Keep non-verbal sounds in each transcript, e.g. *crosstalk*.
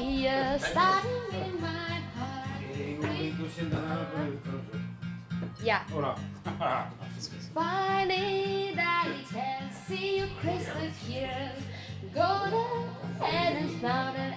starting in my heart. Yeah. Finally that can see you crystal clear. Golden and it's there.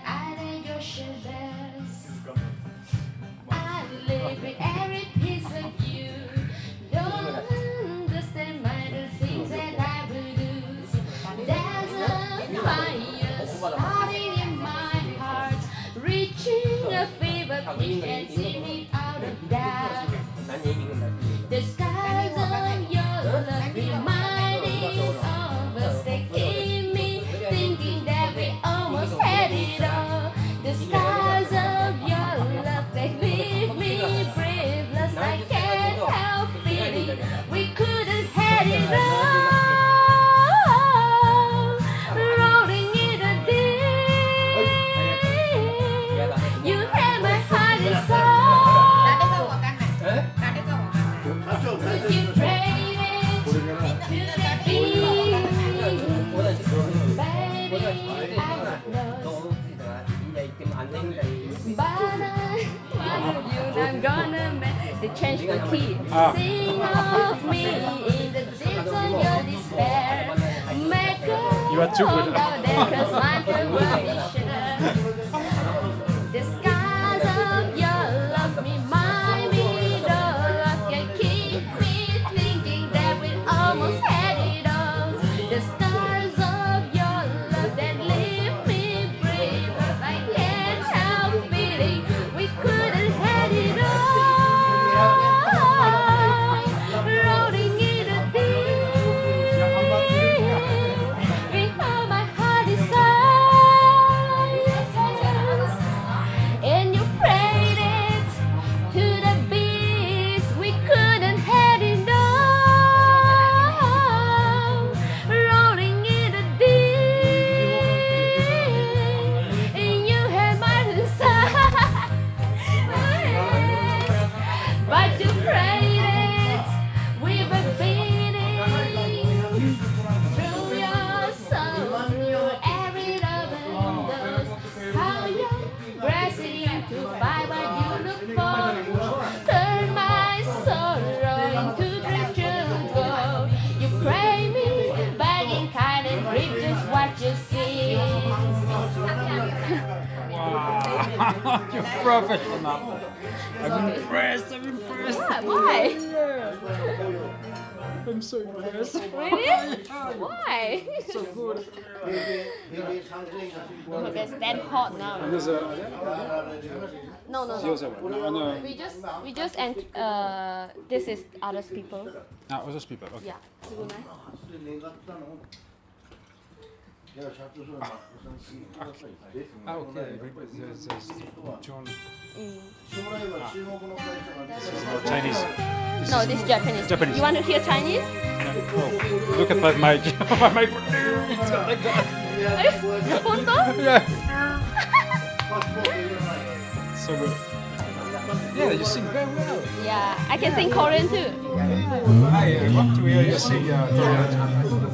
I'm gonna make they change the key. Ah. Sing of me in the depths of your despair. Make a you are too good. out there, cause my *laughs* You're professional. I'm impressed. I'm impressed. Yeah, why? Yeah. *laughs* I'm so impressed. Really? why? *laughs* so good. oh, it's damn hot now. No, no, no. We just, we just, and uh, this is others people. Ah, others people. Okay. Yeah. Okay. there's John. Ah. Chinese. No, this is Japanese. Japanese. You want to hear Chinese? No. Look at my mic. *laughs* my mic. it like Yeah. so good. Yeah, you sing very well. Yeah, I can sing Korean too. Mm-hmm. I want to hear you sing uh, Korean.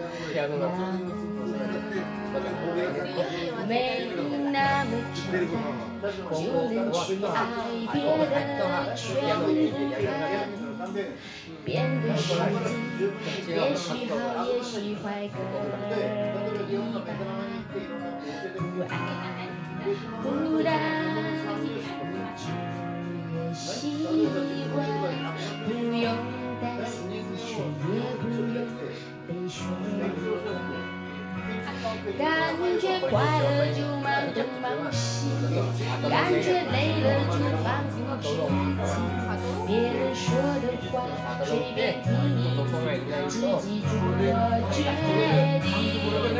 我每天拿不住的爱变得全无，变得实际，也许好，也许坏，更明白。快乐就慢慢西，感觉累了就放自己。别人说的话随便听一听，自己做了决定。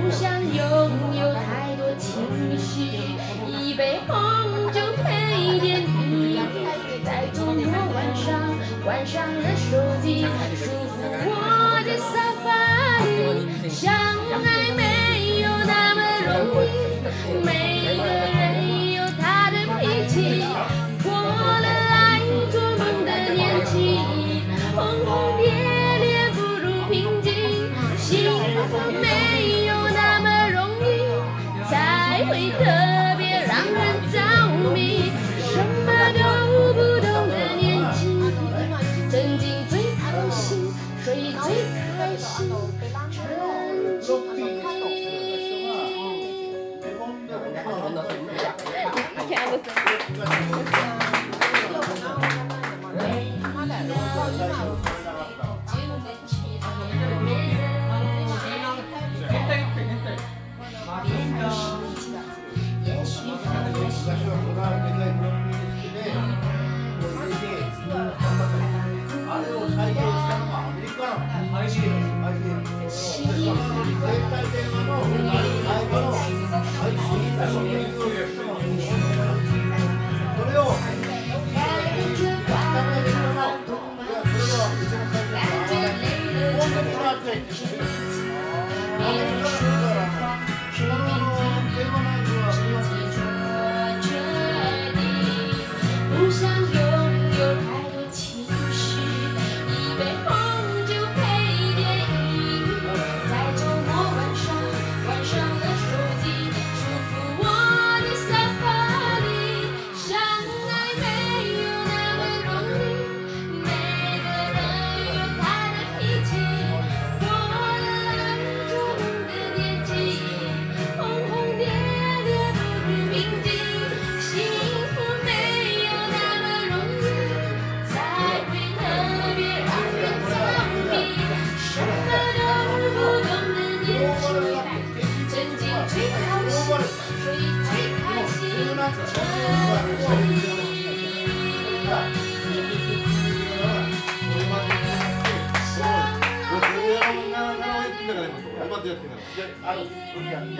不想拥有太多情绪，一杯红酒配电影，在周末晚上关上了手机，舒服窝在沙发里相爱。曾经最开心，谁最开心？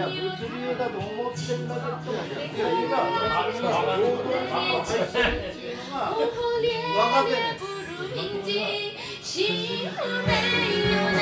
心流的冬，明镜，心和美有。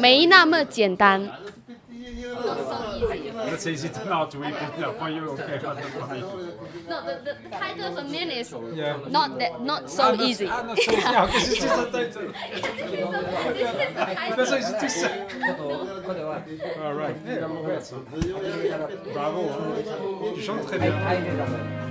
没那么简单。Let's easy not for you. Okay, No, the, the title of min is not that not so easy. I'm not so easy. Yeah, this just a title. bravo. très bien.